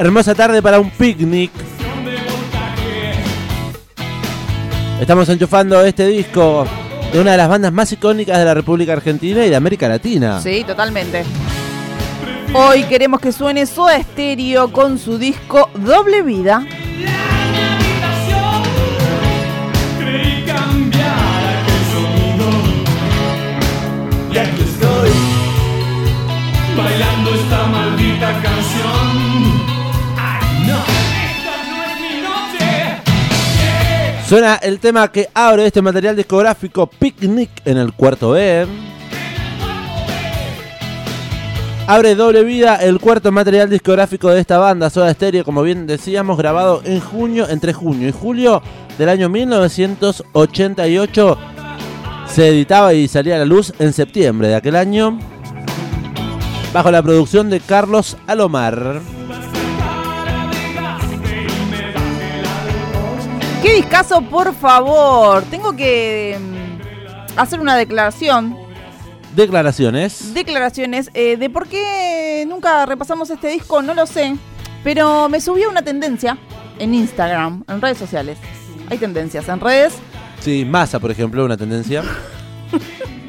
Hermosa tarde para un picnic. Estamos enchufando este disco de una de las bandas más icónicas de la República Argentina y de América Latina. Sí, totalmente. Hoy queremos que suene Soda Stereo con su disco Doble Vida. Creí cambiar aquel sonido Y aquí estoy Bailando esta maldita canción Suena el tema que abre este material discográfico Picnic en el cuarto B. Abre doble vida el cuarto material discográfico de esta banda, Soda Stereo, como bien decíamos, grabado en junio, entre junio y julio del año 1988. Se editaba y salía a la luz en septiembre de aquel año, bajo la producción de Carlos Alomar. ¿Qué discazo, por favor? Tengo que mm, hacer una declaración. Declaraciones. Declaraciones eh, de por qué nunca repasamos este disco, no lo sé. Pero me subió una tendencia en Instagram, en redes sociales. Hay tendencias en redes. Sí, masa, por ejemplo, una tendencia.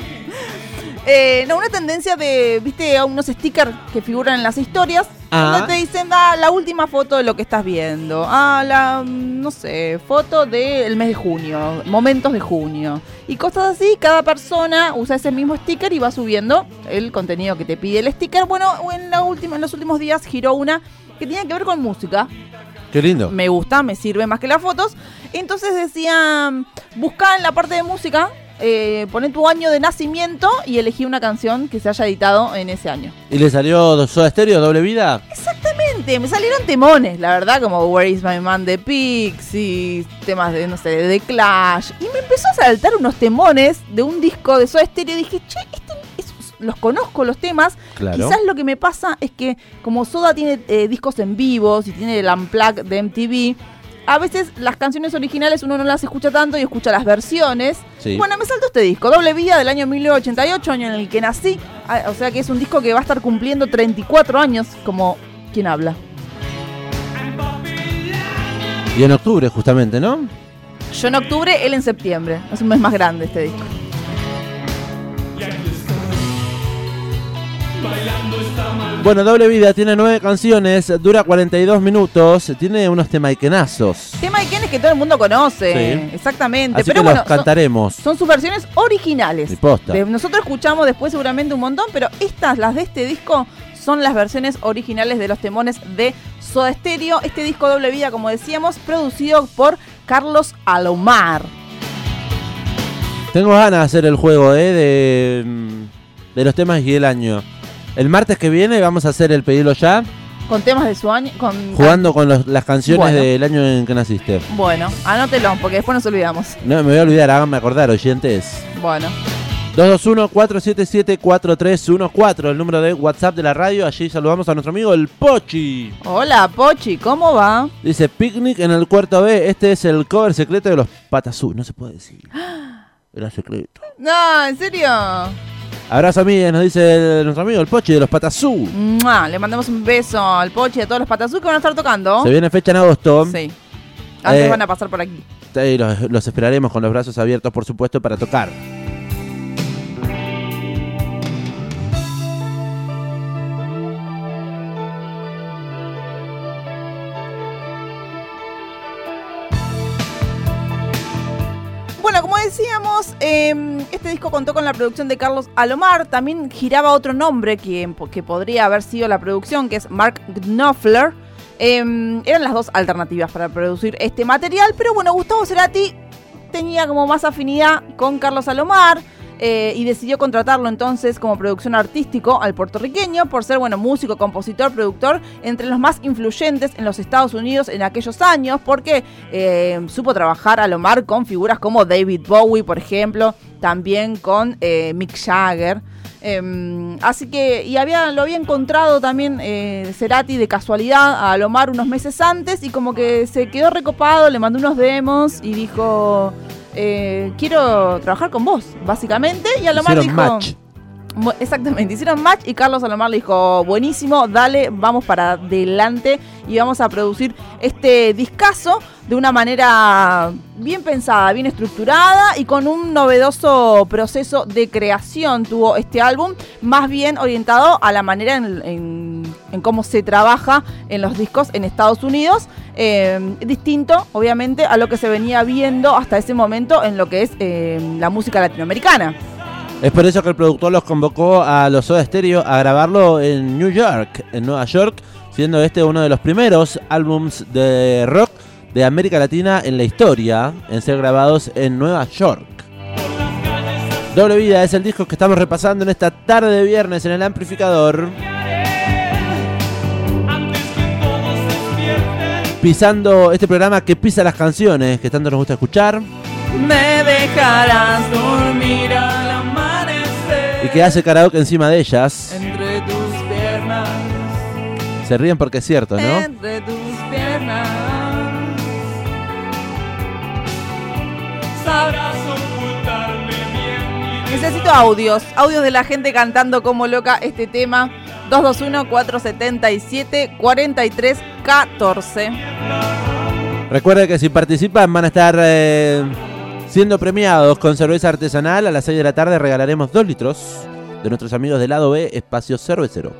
Eh, no, una tendencia de, viste, a unos stickers que figuran en las historias. Ah. Donde te dicen, ah, la última foto de lo que estás viendo. Ah, la, no sé, foto del mes de junio, momentos de junio. Y cosas así, cada persona usa ese mismo sticker y va subiendo el contenido que te pide el sticker. Bueno, en, la última, en los últimos días giró una que tenía que ver con música. Qué lindo. Me gusta, me sirve más que las fotos. Entonces decía, busca en la parte de música, eh, poné tu año de nacimiento y elegí una canción que se haya editado en ese año. ¿Y le salió Soda Stereo, doble vida? Exactamente, me salieron temones, la verdad, como Where is My Man de Pixies, temas de, no sé, de The Clash. Y me empezó a saltar unos temones de un disco de Soda Stereo y dije, che, este, es- los conozco los temas. Claro. Quizás lo que me pasa es que como Soda tiene eh, discos en vivo, y tiene el Unplugged de MTV, a veces las canciones originales uno no las escucha tanto y escucha las versiones. Sí. Bueno, me saltó este disco, Doble Vida del año 1988, año en el que nací. Ah, O sea que es un disco que va a estar cumpliendo 34 años, como quien habla. Y en octubre, justamente, ¿no? Yo en octubre, él en septiembre. Es un mes más grande este disco. Bueno, Doble Vida tiene nueve canciones, dura 42 minutos, tiene unos temaikenazos. Tema de quién es que todo el mundo conoce. Sí. Exactamente. Así pero que bueno, los cantaremos. son, son sus versiones originales. Posta. De- nosotros escuchamos después seguramente un montón, pero estas, las de este disco, son las versiones originales de los temones de Soda Stereo. Este disco doble vida, como decíamos, producido por Carlos Alomar. Tengo ganas de hacer el juego, ¿eh? De, de los temas y el año. El martes que viene vamos a hacer el pedirlo ya, Con temas de su año. Con, jugando con los- las canciones Bueno. del año en que naciste. Bueno, anótelo, porque después nos olvidamos. No me voy a olvidar, háganme acordar, oyentes. Bueno. 221-477-4314, el número de WhatsApp de la radio. Allí saludamos a nuestro amigo el Pochi. Hola, Pochi, ¿cómo va? Dice Picnic en el cuarto B. Este es el cover secreto de los Patazú. No se puede decir. Era secreto. No, ¿en serio? Abrazo amigues, nos dice el- nuestro amigo el Pochi de los Patazú. ¡Mua! Le mandamos un beso al Pochi y a todos los patazú que van a estar tocando. Se viene fecha en agosto. Sí. Antes Eh, van a pasar por aquí. Y los, los esperaremos con los brazos abiertos, por supuesto, para tocar. Decíamos, eh, este disco contó con la producción de Carlos Alomar. También giraba otro nombre que, que podría haber sido la producción, que es Mark Knopfler. Eh, eran las dos alternativas para producir este material, pero bueno, Gustavo Cerati tenía como más afinidad con Carlos Alomar. Eh, y decidió contratarlo entonces como producción artístico al puertorriqueño por ser, bueno, músico, compositor, productor, entre los más influyentes en los Estados Unidos en aquellos años, porque eh, supo trabajar Alomar con figuras como David Bowie, por ejemplo, también con eh, Mick Jagger. Eh, así que, y había, lo había encontrado también eh, Cerati de casualidad a Alomar unos meses antes y como que se quedó recopado, le mandó unos demos y dijo, eh, quiero trabajar con vos, básicamente. Y Alomar Hicieron dijo, match. Exactamente, hicieron match y Carlos Salomar le dijo, buenísimo, dale, vamos para adelante y vamos a producir este discazo de una manera bien pensada, bien estructurada y con un novedoso proceso de creación tuvo este álbum, más bien orientado a la manera en, cómo se trabaja en los discos en Estados Unidos, eh, distinto obviamente a lo que se venía viendo hasta ese momento en lo que es eh, la música latinoamericana. Es por eso que el productor los convocó a los Soda Stereo a grabarlo en New York, en Nueva York, siendo este uno de los primeros álbums de rock de América Latina en la historia en ser grabados en Nueva York. Doble Vida es el disco que estamos repasando en esta tarde de viernes en el amplificador, pisando este programa que pisa las canciones que tanto nos gusta escuchar. Me dejarás dormir y que hace karaoke encima de ellas. entre tus piernas, Se ríen porque es cierto, ¿no? entre tus piernas. sabrás ocultarme bien Necesito audios, audios de la gente cantando como loca este tema. 221-477-4314. Recuerden que si participan van a estar eh, siendo premiados con cerveza artesanal. A las 6 de la tarde regalaremos 2 litros de nuestros amigos del lado B, Espacio Cervecero.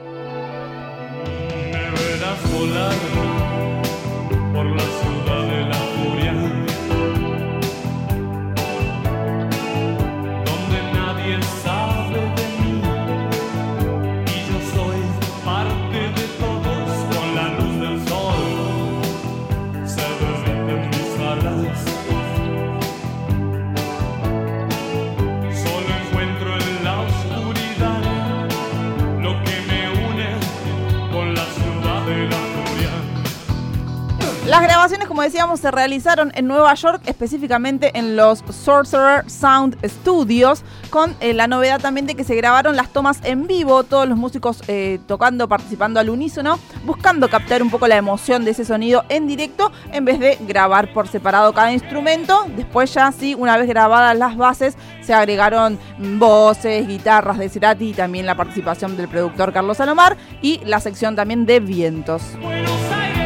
Se realizaron en Nueva York, específicamente en los Sorcerer Sound Studios, con eh, la novedad también de que se grabaron las tomas en vivo, todos los músicos eh, tocando, participando al unísono, buscando captar un poco la emoción de ese sonido en directo, en vez de grabar por separado cada instrumento. Después ya sí, una vez grabadas las bases, se agregaron voces, guitarras de Cerati y también la participación del productor Carlos Salomar y la sección también de vientos. Buenos Aires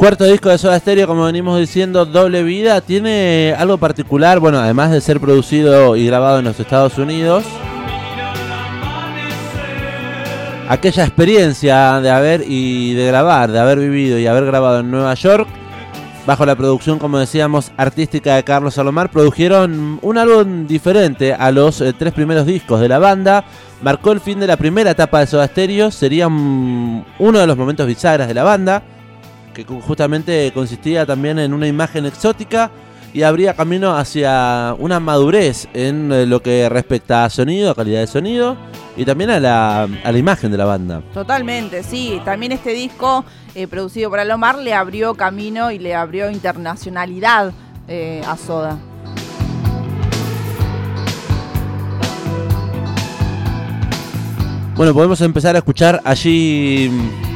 Cuarto disco de Soda Stereo, como venimos diciendo, Doble Vida, tiene algo particular, bueno, además de ser producido y grabado en los Estados Unidos, aquella experiencia de haber y de grabar, de haber vivido y haber grabado en Nueva York, bajo la producción, como decíamos, artística de Carlos Salomar, produjeron un álbum diferente a los eh, tres primeros discos de la banda. Marcó el fin de la primera etapa de Soda Stereo, sería uno de los momentos bisagras de la banda, que justamente consistía también en una imagen exótica y abría camino hacia una madurez en eh, lo que respecta a sonido, a calidad de sonido y también a la, a la imagen de la banda. Totalmente, sí. También este disco, eh, producido por Alomar, le abrió camino y le abrió internacionalidad eh, a Soda. Bueno, podemos empezar a escuchar allí mm,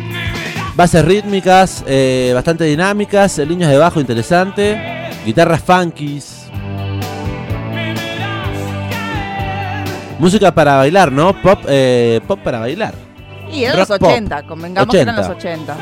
bases rítmicas, eh, bastante dinámicas, eh, líneas de bajo interesante, guitarras funkies, música para bailar, ¿no? Pop, eh, pop para bailar. Y eran los Rock pop. 80, convengamos que eran los 80.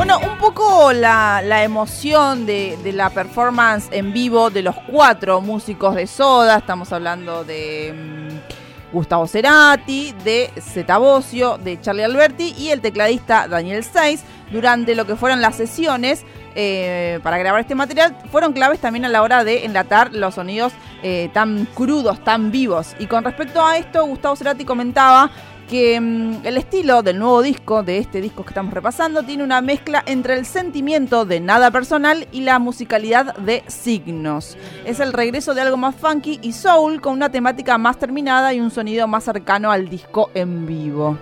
Bueno, un poco la, emoción de, la performance en vivo de los cuatro músicos de Soda. Estamos hablando de mm, Gustavo Cerati, de Zeta Bosio, de Charlie Alberti y el tecladista Daniel Seiss durante lo que fueron las sesiones. eh, para grabar este material fueron claves también a la hora de enlatar los sonidos eh, tan crudos, tan vivos. Y con respecto a esto, Gustavo Cerati comentaba que mm, el estilo del nuevo disco, de este disco que estamos repasando, tiene una mezcla entre el sentimiento de nada personal y la musicalidad de signos. Es el regreso de algo más funky y soul con una temática más terminada y un sonido más cercano al disco en vivo.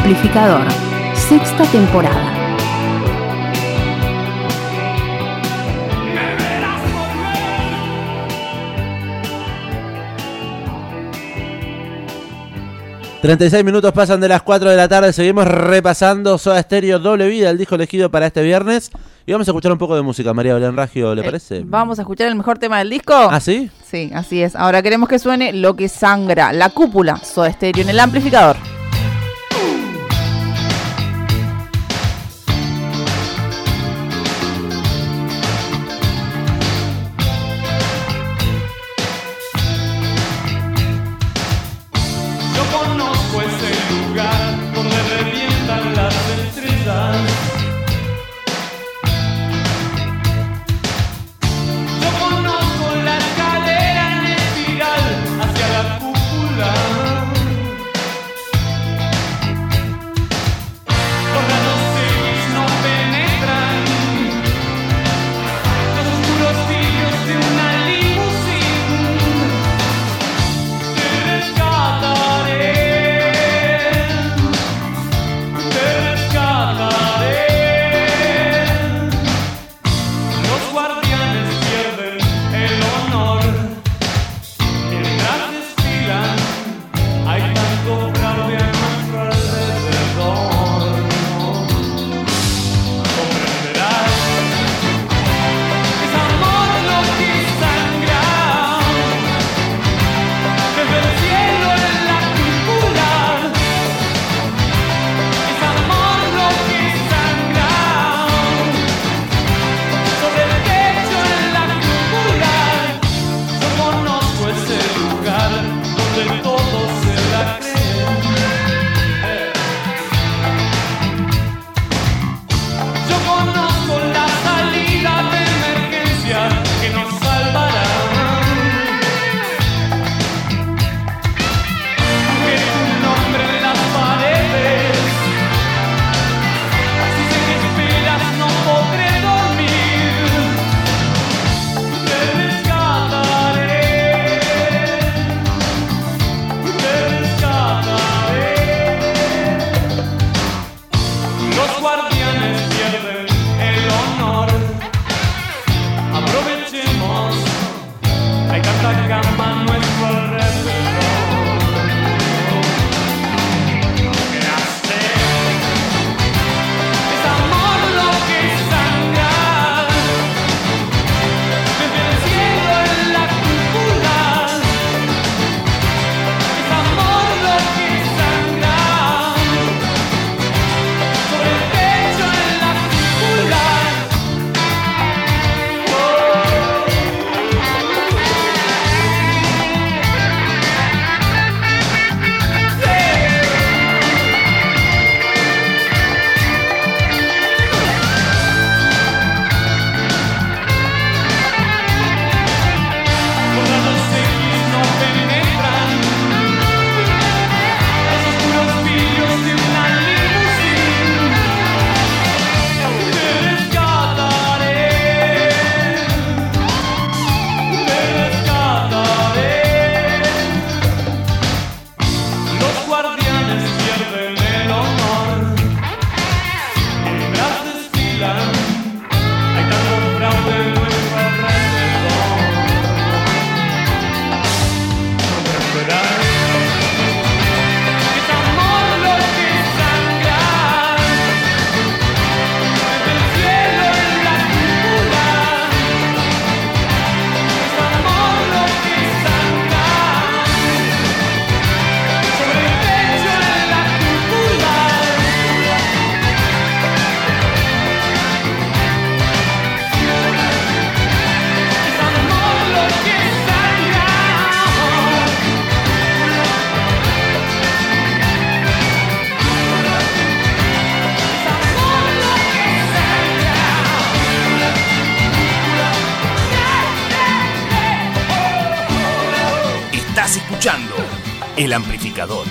Amplificador, sexta temporada. ...36 minutos pasan de las 4 de la tarde... ...seguimos repasando Soda Stereo Doble Vida... ...el disco elegido para este viernes... Y vamos a escuchar un poco de música, María Belén Raggio, ¿le eh, parece? Vamos a escuchar el mejor tema del disco. ¿Ah, sí? Sí, así es. Ahora queremos que suene Lo que sangra, la cúpula, Soda Stereo en el amplificador. amplificador.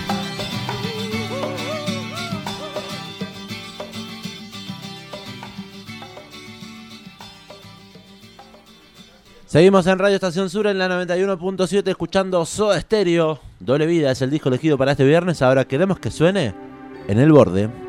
Seguimos en Radio Estación Sur en la 91.7 escuchando Soda Stereo. Doble Vida es el disco elegido para este viernes. Ahora queremos que suene en el borde.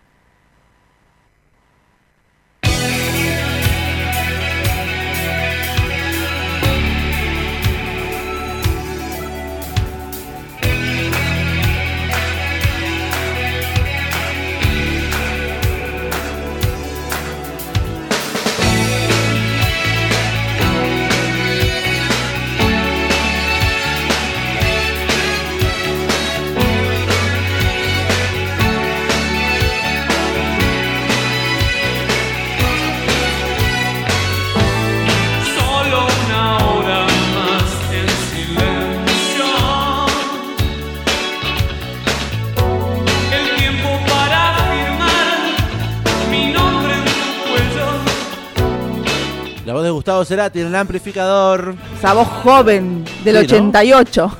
De Gustavo Cerati en el amplificador. Esa voz joven del Sí, ¿no? 88.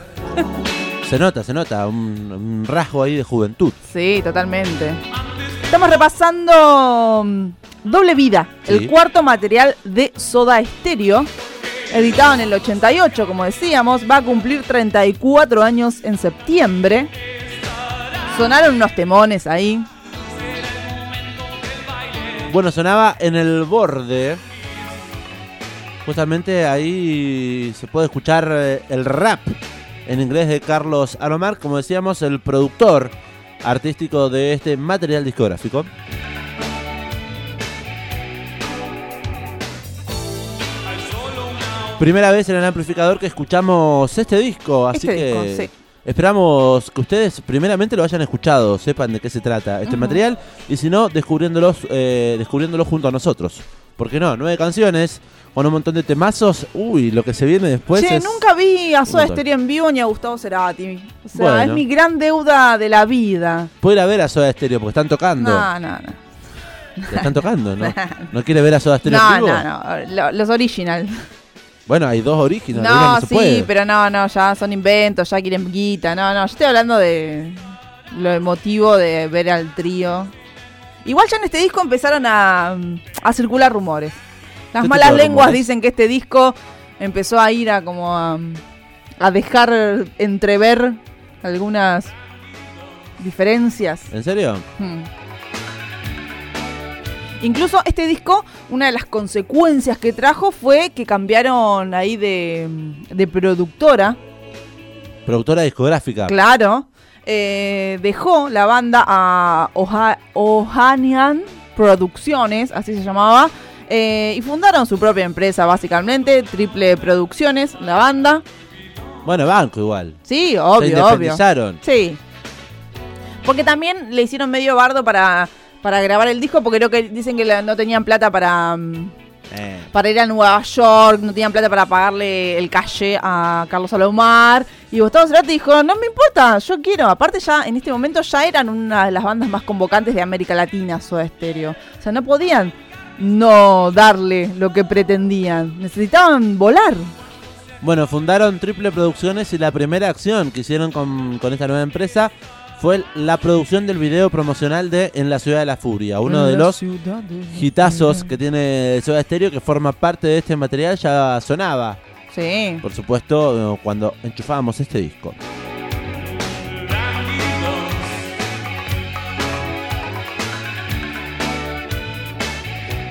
Se nota, se nota, un, un rasgo ahí de juventud. Sí, totalmente. Estamos repasando mm, Doble Vida, Sí. el cuarto material de Soda Stereo, editado en el 88, como decíamos, va a cumplir 34 años en septiembre. Sonaron unos temones ahí. Bueno, sonaba en el borde. Justamente ahí se puede escuchar eh, el rap en inglés de Carlos Alomar, como decíamos, el productor artístico de este material discográfico. Primera vez en el amplificador que escuchamos este disco, así Este que disco, sí. esperamos que ustedes primeramente lo hayan escuchado, sepan de qué se trata este material y si no, descubriéndolos, eh, descubriéndolo junto a nosotros. ¿Por qué no? Nueve canciones con un montón de temazos. Uy, lo que se viene después che, es... nunca vi a Soda. Stereo en vivo ni a Gustavo Cerati. O sea, Bueno. es mi gran deuda de la vida. Puede ir a ver a Soda Stereo porque están tocando. No, no, no. Están tocando, ¿no? ¿No quiere ver a Soda Stereo en No, vivo? no, no. Lo- Los original. Bueno, hay dos originales. No, no sí, puede. pero no, no, ya son inventos, ya quieren guita. No, no, yo estoy hablando de lo emotivo de ver al trío. Igual ya en este disco empezaron a, a circular rumores. Las ¿Qué malas lenguas rumores? dicen que este disco empezó a ir a como a, a dejar entrever algunas diferencias. ¿En serio? Hmm. Incluso este disco, una de las consecuencias que trajo fue que cambiaron ahí de, de productora. Productora discográfica. Claro. Eh, dejó la banda a Oha- Ohanian Producciones, así se llamaba. eh, y fundaron su propia empresa, básicamente. Triple Producciones, la banda. Bueno, banco igual. Sí, Se obvio, obvio. independizaron. Sí. Porque también le hicieron medio bardo para, para grabar el disco, porque creo que dicen que la- no tenían plata para, mm, Eh, para ir a Nueva York, no tenían plata para pagarle el calle a Carlos Alomar. Y Gustavo Cerati dijo, no me importa, yo quiero. Aparte ya en este momento ya eran una de las bandas más convocantes de América Latina, Soda Stereo. O sea, no podían no darle lo que pretendían. Necesitaban volar. Bueno, fundaron Triple Producciones y la primera acción que hicieron con, con esta nueva empresa fue la producción del video promocional de En la Ciudad de la Furia, uno de los hitazos que tiene Soda Stereo que forma parte de este material, ya sonaba, Sí. por supuesto, cuando enchufábamos este disco.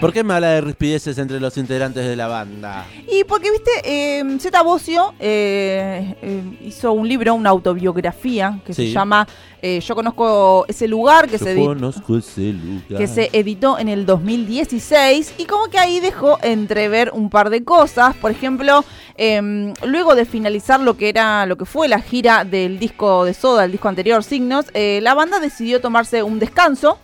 ¿Por qué me habla de rispideces entre los integrantes de la banda? Y porque, viste, eh, Zeta Bocio eh, eh, hizo un libro, una autobiografía, que se llama eh, Yo conozco ese lugar, que Yo se, conozco ese lugar. que se editó en el 2016, y como que ahí dejó entrever un par de cosas. Por ejemplo, eh, luego de finalizar lo que era, lo que fue la gira del disco de Soda, el disco anterior, Signos, eh, la banda decidió tomarse un descanso.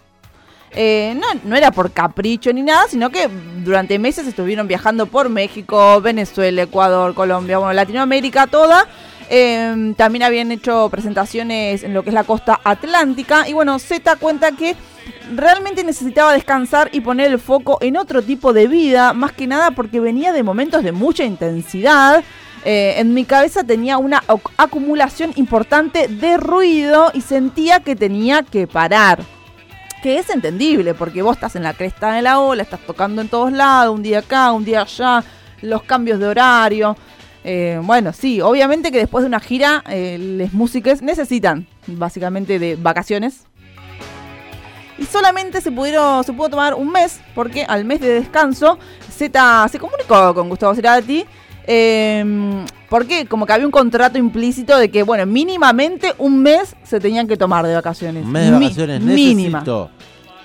Eh, no, no era por capricho ni nada, sino que durante meses estuvieron viajando por México, Venezuela, Ecuador, Colombia, bueno, Latinoamérica toda. Eh, también habían hecho presentaciones en lo que es la costa atlántica. Y bueno, Z cuenta que realmente necesitaba descansar y poner el foco en otro tipo de vida, más que nada porque venía de momentos de mucha intensidad. Eh, en mi cabeza tenía una ac- acumulación importante de ruido y sentía que tenía que parar que es entendible, porque vos estás en la cresta de la ola, estás tocando en todos lados, un día acá, un día allá, los cambios de horario. Eh, bueno, sí, obviamente que después de una gira, eh, los músicos necesitan básicamente de vacaciones. Y solamente se pudieron, se pudo tomar un mes, porque al mes de descanso, Z se comunicó con Gustavo Cerati. eh, porque como que había un contrato implícito de que, bueno, mínimamente un mes se tenían que tomar de vacaciones. Un mes de Mi- vacaciones mínima.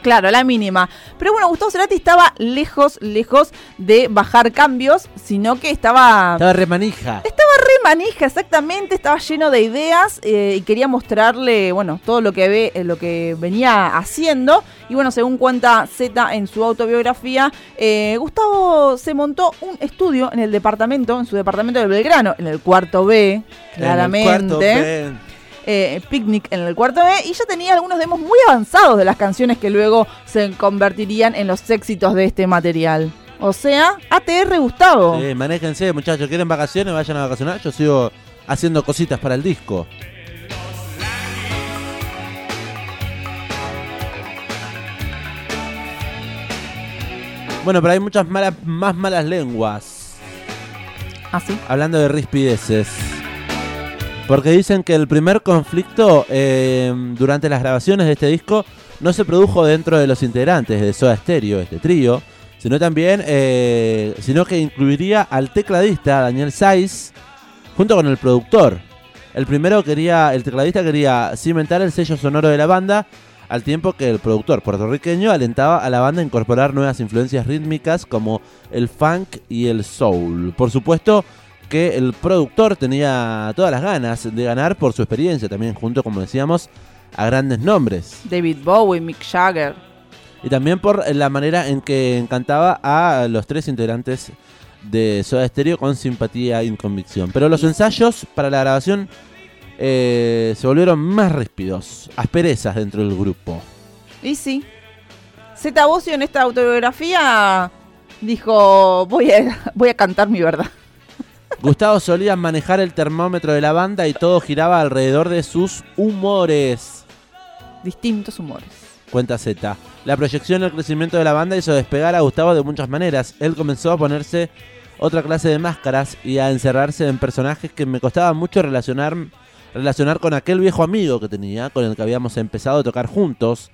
Claro, la mínima. Pero bueno, Gustavo Cerati estaba lejos, lejos de bajar cambios, sino que estaba... Estaba remanija. Estaba re manija, exactamente, estaba lleno de ideas eh, y quería mostrarle, bueno, todo lo que ve, eh, lo que venía haciendo. Y bueno, según cuenta Z en su autobiografía, eh, Gustavo se montó un estudio en el departamento, en su departamento de Belgrano, en el cuarto B, claramente En el cuarto B. eh, Picnic en el cuarto B y ya tenía algunos demos muy avanzados de las canciones que luego se convertirían en los éxitos de este material. O sea, ATR Gustavo. Sí, manéjense, muchachos. ¿Quieren vacaciones? Vayan a vacacionar. Yo sigo haciendo cositas para el disco. Bueno, pero hay muchas malas, más malas lenguas. Así. Hablando de rispideces. Porque dicen que el primer conflicto eh, durante las grabaciones de este disco no se produjo dentro de los integrantes de Soda Stereo, este trío, sino también, eh, sino que incluiría al tecladista Daniel Saiz junto con el productor. El primero quería, el tecladista quería cimentar el sello sonoro de la banda, al tiempo que el productor puertorriqueño alentaba a la banda a incorporar nuevas influencias rítmicas como el funk y el soul. Por supuesto que el productor tenía todas las ganas de ganar por su experiencia, también junto, como decíamos, a grandes nombres. David Bowie, Mick Jagger. Y también por la manera en que encantaba a los tres integrantes de Soda Stereo con simpatía y convicción. Pero los ensayos para la grabación eh, se volvieron más ríspidos, asperezas dentro del grupo. Y sí. Zeta Bosio en esta autobiografía dijo, voy a, voy a cantar mi verdad. Gustavo solía manejar el termómetro de la banda y todo giraba alrededor de sus humores. Distintos humores. Cuenta Z. La proyección y el crecimiento de la banda hizo despegar a Gustavo de muchas maneras. Él comenzó a ponerse otra clase de máscaras y a encerrarse en personajes que me costaba mucho relacionar, relacionar con aquel viejo amigo que tenía, con el que habíamos empezado a tocar juntos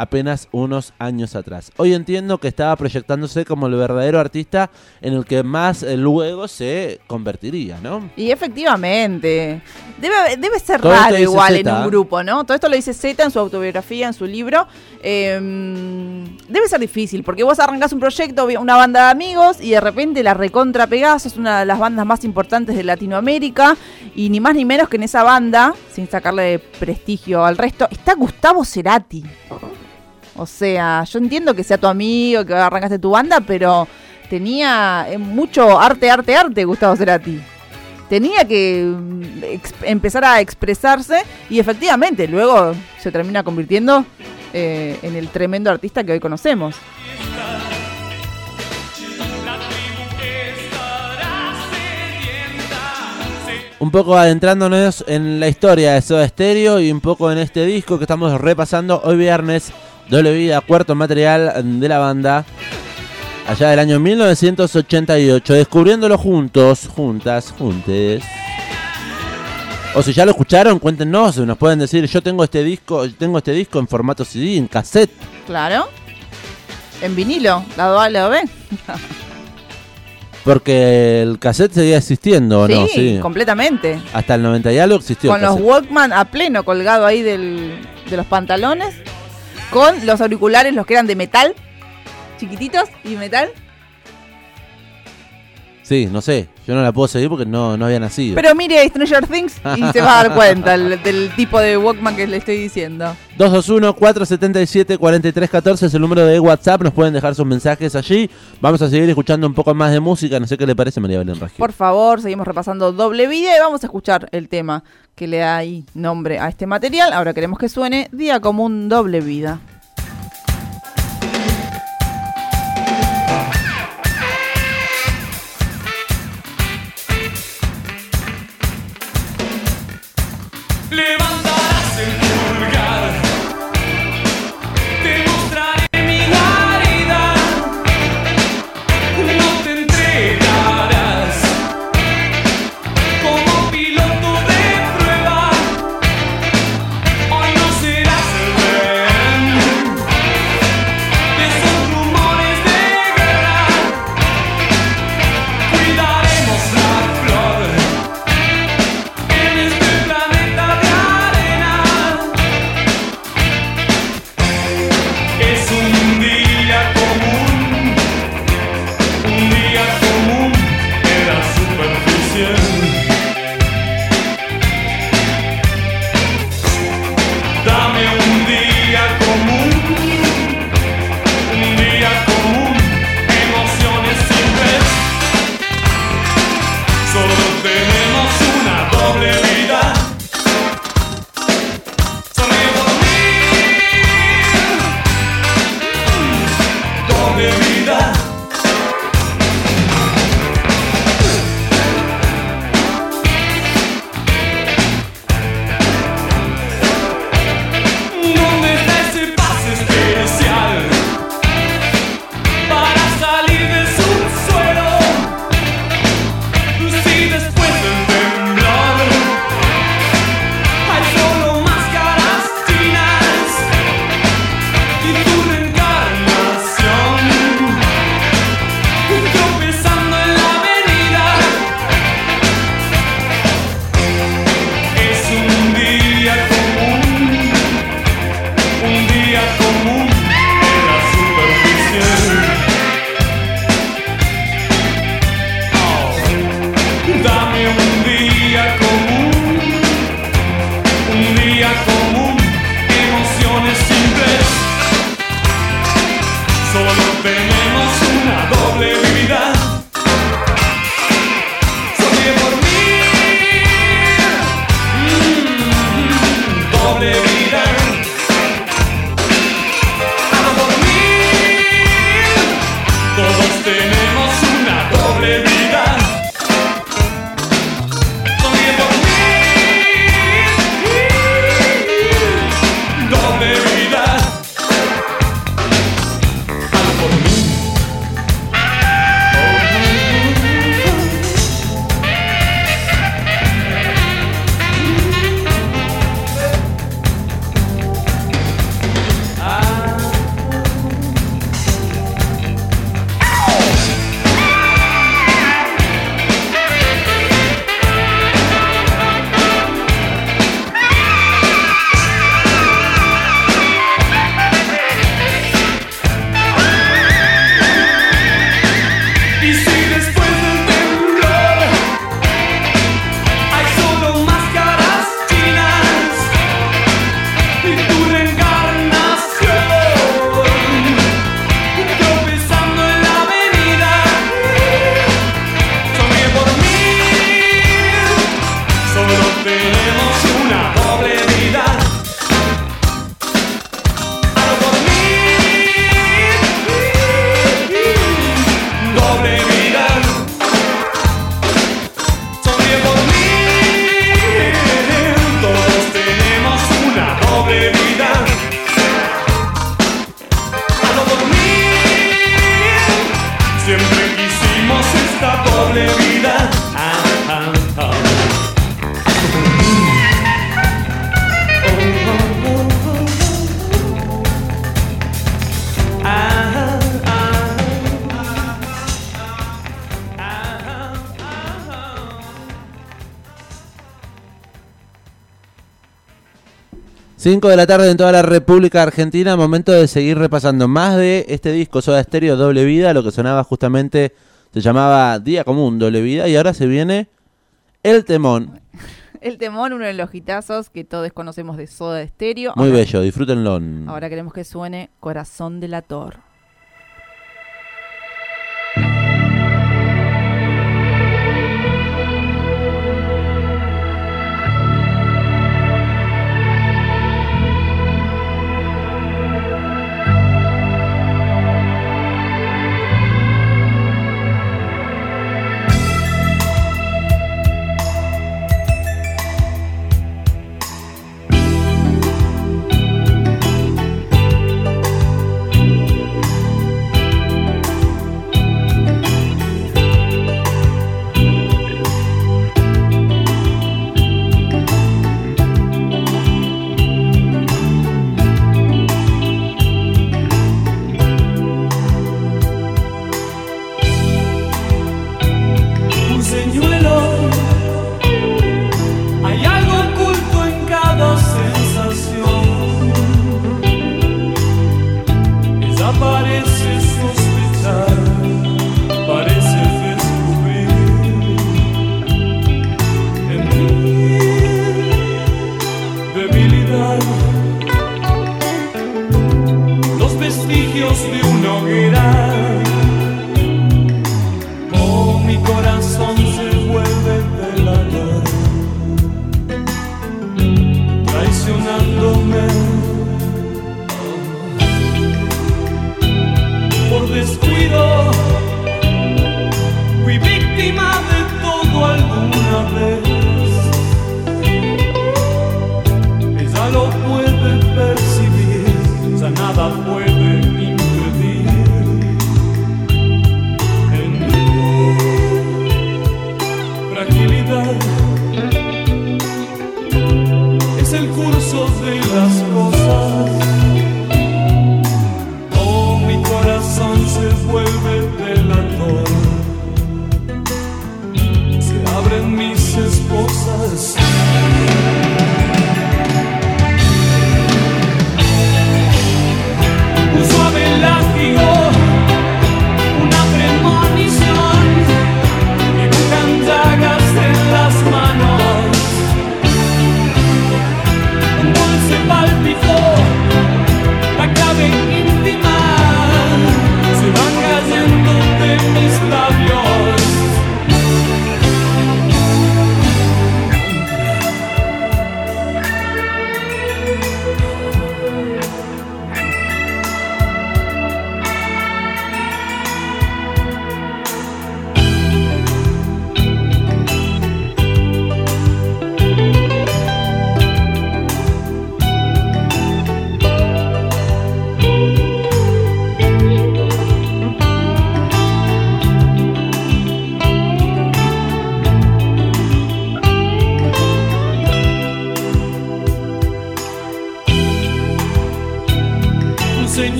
apenas unos años atrás. Hoy entiendo que estaba proyectándose como el verdadero artista en el que más eh, luego se convertiría, ¿no? Y efectivamente. Debe, debe ser Todo raro igual Zeta, en un ¿eh? grupo, ¿no? Todo esto lo dice Z en su autobiografía, en su libro. Eh, debe ser difícil, porque vos arrancás un proyecto, una banda de amigos, y de repente la recontra pegás, es una de las bandas más importantes de Latinoamérica, y ni más ni menos que en esa banda, sin sacarle prestigio al resto, está Gustavo Cerati. O sea, yo entiendo que sea tu amigo, que arrancaste tu banda, pero tenía eh, mucho arte, arte, arte Gustavo Cerati. Tenía que mm, empezar a expresarse y efectivamente luego se termina convirtiendo eh, en el tremendo artista que hoy conocemos. Un poco adentrándonos en la historia de Soda Stereo y un poco en este disco que estamos repasando hoy viernes, doble vida, cuarto material de la banda, allá del año 1988, descubriéndolo juntos, juntas, juntes. O si ya lo escucharon, cuéntenos, nos pueden decir, yo tengo este disco, tengo este disco en formato CD, en cassette. Claro. En vinilo, lado A, lado B. Porque el cassette seguía existiendo, ¿o sí, no? Sí. completamente. Hasta el 90 y algo existió. Con los. Walkman a pleno colgado ahí del, de los pantalones. Con los auriculares, los que eran de metal. Chiquititos y metal. Sí, no sé. Yo no la puedo seguir porque no, no había nacido. Pero mire Stranger Things y se va a dar cuenta el- del tipo de Walkman que le estoy diciendo. 221-477-4314 es el número de WhatsApp. Nos pueden dejar sus mensajes allí. Vamos a seguir escuchando un poco más de música. No sé qué le parece, María Belén Raggio. Por favor, seguimos repasando doble vida y vamos a escuchar el tema que le da ahí nombre a este material. Ahora queremos que suene Día Común Doble Vida. 5 de la tarde en toda la República Argentina, momento de seguir repasando más de este disco Soda Stereo Doble Vida, lo que sonaba justamente, se llamaba Día Común Doble Vida, y ahora se viene El Temón. El Temón, uno de los gitazos que todos conocemos de Soda Stereo. Muy bello, disfrútenlo. Ahora queremos que suene Corazón Delator.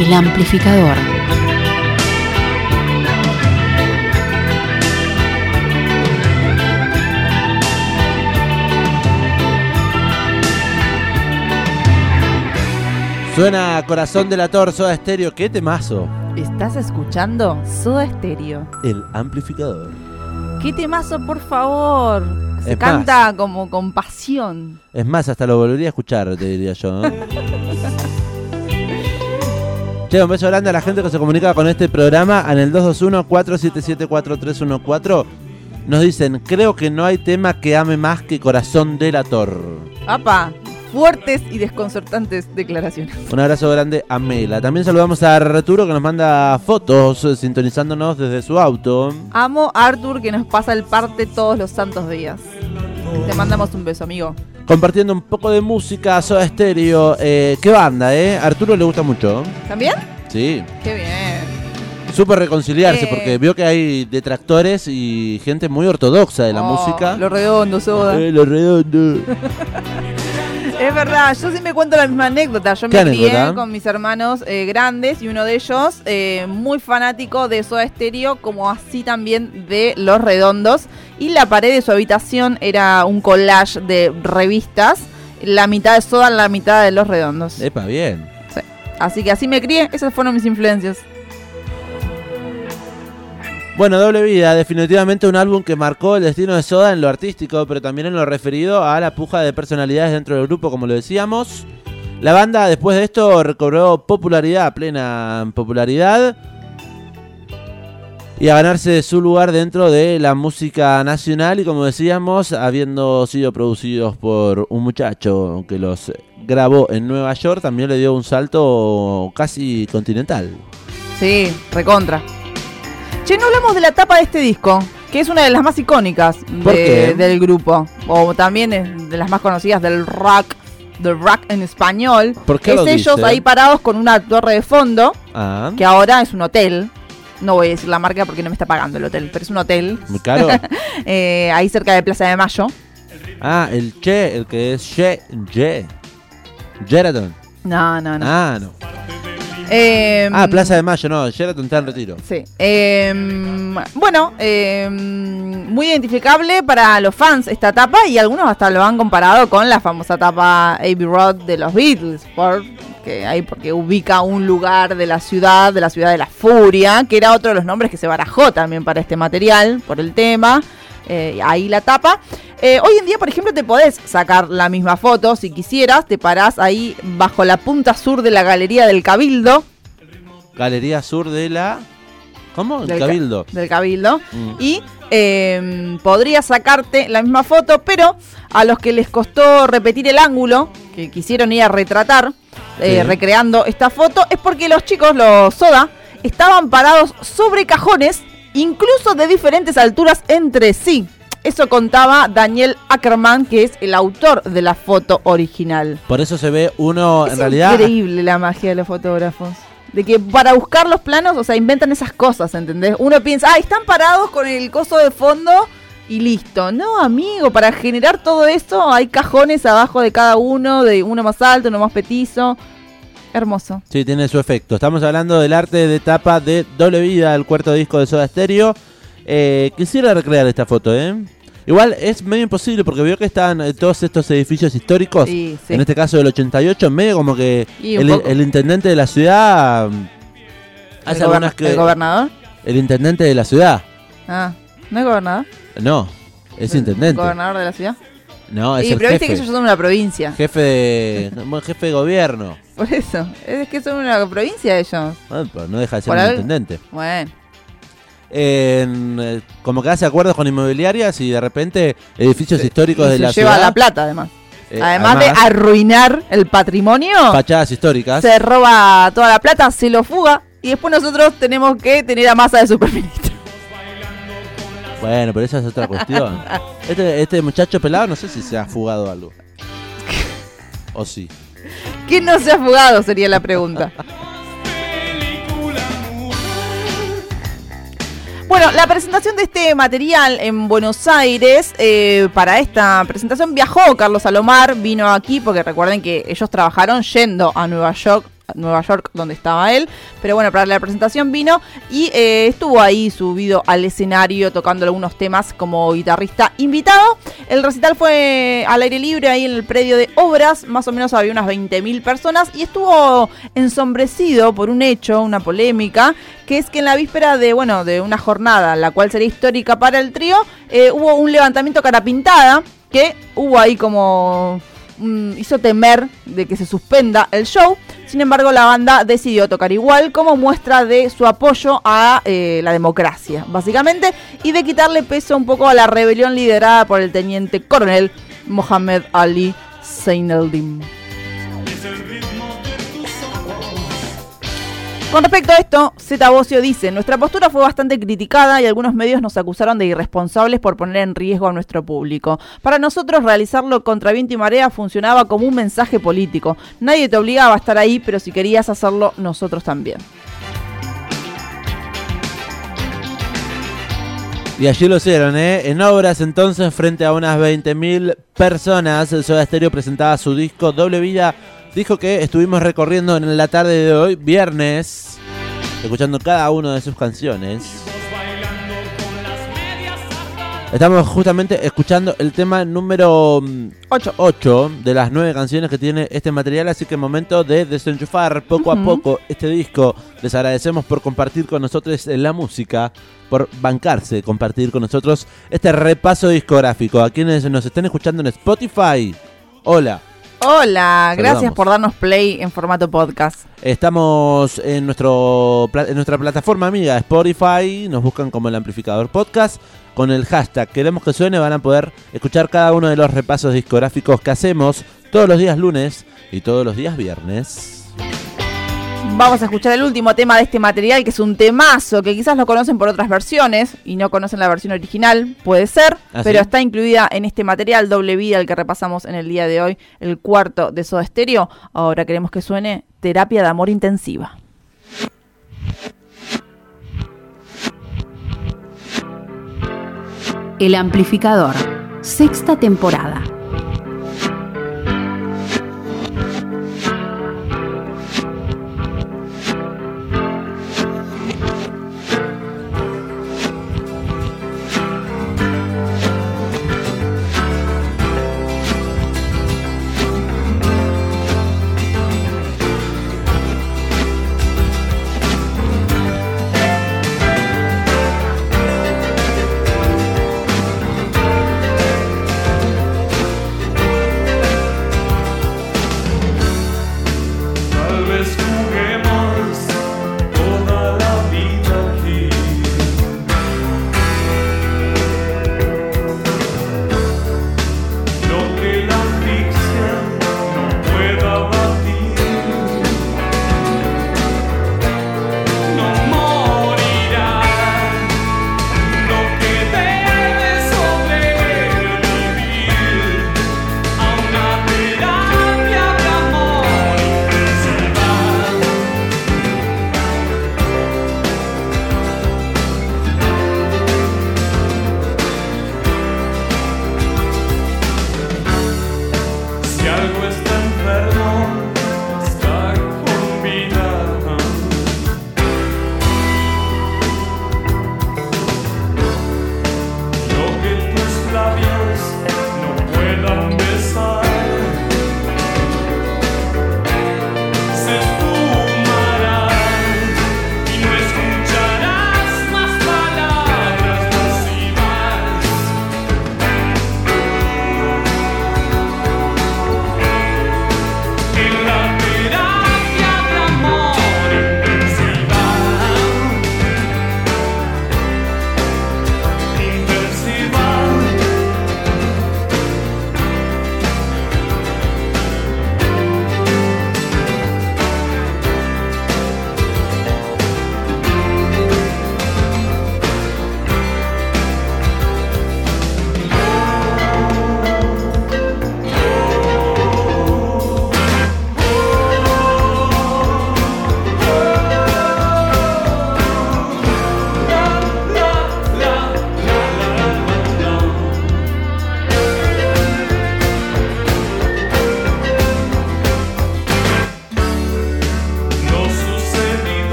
El Amplificador. Suena Corazón de la Torso Estéreo. ¡Qué temazo! ¿Estás escuchando Soda Stereo? El amplificador. ¿Qué temazo, por favor? Se Es canta como con pasión. Es más, hasta lo volvería a escuchar, te diría yo. ¿eh? Che, un beso grande a la gente que se comunica con este programa en el 221-477-4314. Nos dicen, creo que no hay tema que ame más que Corazón Delator. ¡Apa! Fuertes y desconcertantes declaraciones. Un abrazo grande a Mela. También saludamos a Arturo que nos manda fotos eh, sintonizándonos desde su auto. Amo a Arthur que nos pasa el parte todos los santos días. Te mandamos un beso, amigo. Compartiendo un poco de música, Soda Stereo. Eh, ¿Qué banda, eh? A Arturo le gusta mucho. ¿También? Sí. Qué bien. Supo reconciliarse Eh. porque vio que hay detractores y gente muy ortodoxa de la Oh, música. Lo redondo, soda. Eh, lo redondo. Es verdad, yo sí me cuento la misma anécdota. Yo ¿Qué me crié anécdota? con mis hermanos eh, grandes y uno de ellos eh, muy fanático de Soda Stereo, como así también de Los Redondos. Y la pared de su habitación era un collage de revistas, la mitad de Soda, la mitad de Los Redondos. Epa, bien. Sí. Así que así me crié, esas fueron mis influencias. Bueno, Doble Vida, definitivamente un álbum que marcó el destino de Soda en lo artístico, pero también en lo referido a la puja de personalidades dentro del grupo, como lo decíamos. La banda después de esto recobró popularidad, plena popularidad, y a ganarse su lugar dentro de la música nacional y como decíamos, habiendo sido producidos por un muchacho que los grabó en Nueva York, también le dio un salto casi continental. Sí, recontra. Che, no hablamos de la tapa de este disco, que es una de las más icónicas del grupo. O también es de las más conocidas del rock, del rock en español. ¿Por qué es lo ellos dice? ahí parados con una torre de fondo, Ah, que ahora es un hotel. No voy a decir la marca porque no me está pagando el hotel, pero es un hotel. muy caro. eh, ahí cerca de Plaza de Mayo. Ah, el Che, el que es Che. Sheraton. No, no, no. Ah, no. Em, Ah, Plaza de Mayo, no. Sheraton está en retiro. Sí. Em, bueno, em, muy identificable para los fans esta tapa y algunos hasta lo han comparado con la famosa tapa Abbey Road de los Beatles, porque ahí porque ubica un lugar de la ciudad, de la ciudad de la furia, que era otro de los nombres que se barajó también para este material por el tema. Eh, ahí la tapa. Eh, hoy en día, por ejemplo, te podés sacar la misma foto si quisieras. Te parás ahí bajo la punta sur de la galería del Cabildo. Galería Sur de la. ¿Cómo? El Del ca- Cabildo. Del Cabildo. Mm. Y eh, podrías sacarte la misma foto, pero a los que les costó repetir el ángulo, que quisieron ir a retratar, eh, Sí. recreando esta foto, es porque los chicos, los Soda, estaban parados sobre cajones, incluso de diferentes alturas entre sí. Eso contaba Daniel Ackerman, que es el autor de la foto original. Por eso se ve uno, es en realidad. increíble la magia de los fotógrafos. De que para buscar los planos, o sea, inventan esas cosas, ¿entendés? Uno piensa, ah, están parados con el coso de fondo y listo. No, amigo, para generar todo eso hay cajones abajo de cada uno, de uno más alto, uno más petizo. Hermoso. Sí, tiene su efecto. Estamos hablando del arte de tapa de Doble Vida, el cuarto disco de Soda Stereo. Eh, quisiera recrear esta foto, ¿eh? Igual es medio imposible porque veo que están eh, todos estos edificios históricos, Sí, sí. en este caso del 88, medio como que el, el intendente de la ciudad mm, ¿El, hace algunas que... el gobernador? El intendente de la ciudad. Ah, ¿no es gobernador? No, es ¿El intendente. ¿Gobernador de la ciudad? No, es Sí, el pero viste jefe. que ellos son una provincia. Jefe de, jefe de gobierno. Por eso. Es que son una provincia ellos. Bueno, pero no deja de ser Por un intendente. Bueno. En, eh, como que hace acuerdos con inmobiliarias y de repente edificios históricos de se la lleva ciudad. la plata, además. eh, además, de arruinar el patrimonio, fachadas históricas. se roba toda la plata, se lo fuga. Y después nosotros tenemos que tener a masa de superministro. Bueno, pero esa es otra cuestión. Este, este muchacho pelado no sé si se ha fugado algo. O sí. ¿Quién no se ha fugado? Sería la pregunta. Bueno, la presentación de este material en Buenos Aires, eh, para esta presentación viajó Carlos Salomar, vino aquí porque recuerden que ellos trabajaron yendo a Nueva York, Nueva York donde estaba él, pero bueno, para la presentación vino y eh, estuvo ahí subido al escenario tocando algunos temas como guitarrista invitado. El recital fue al aire libre ahí en el predio de obras, más o menos había unas 20.000 personas y estuvo ensombrecido por un hecho, una polémica, que es que en la víspera de, bueno, de una jornada, la cual sería histórica para el trío, eh, hubo un levantamiento cara pintada, que hubo ahí como mm, hizo temer de que se suspenda el show. Sin embargo, la banda decidió tocar igual como muestra de su apoyo a eh, la democracia, básicamente, y de quitarle peso un poco a la rebelión liderada por el teniente coronel Mohamed Ali Zainuddin. Con respecto a esto, Zeta Bocio dice, nuestra postura fue bastante criticada y algunos medios nos acusaron de irresponsables por poner en riesgo a nuestro público. Para nosotros realizarlo contra viento y marea funcionaba como un mensaje político. Nadie te obligaba a estar ahí, pero si querías hacerlo, nosotros también. Y allí lo hicieron, ¿eh? En obras entonces, frente a unas 20.000 personas, el Soda Stereo presentaba su disco Doble Vida. Dijo que estuvimos recorriendo en la tarde de hoy, viernes, escuchando cada una de sus canciones. Estamos justamente escuchando el tema número 8. 8 de las 9 canciones que tiene este material, así que momento de desenchufar poco a poco este disco. Les agradecemos por compartir con nosotros la música, por bancarse, compartir con nosotros este repaso discográfico. A quienes nos estén escuchando en Spotify, hola. Hola, gracias Saludamos. por darnos play en formato podcast. Estamos en, nuestro, en nuestra plataforma amiga Spotify, nos buscan como el amplificador podcast. Con el hashtag queremos que suene van a poder escuchar cada uno de los repasos discográficos que hacemos todos los días lunes y todos los días viernes. Vamos a escuchar el último tema de este material, que es un temazo, que quizás lo conocen por otras versiones y no conocen la versión original, puede ser, ¿Ah, pero sí? está incluida en este material doble vida, el que repasamos en el día de hoy, el cuarto de Soda Stereo. Ahora queremos que suene Terapia de Amor Intensiva. El amplificador. Sexta temporada.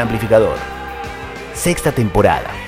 Amplificador. Sexta temporada.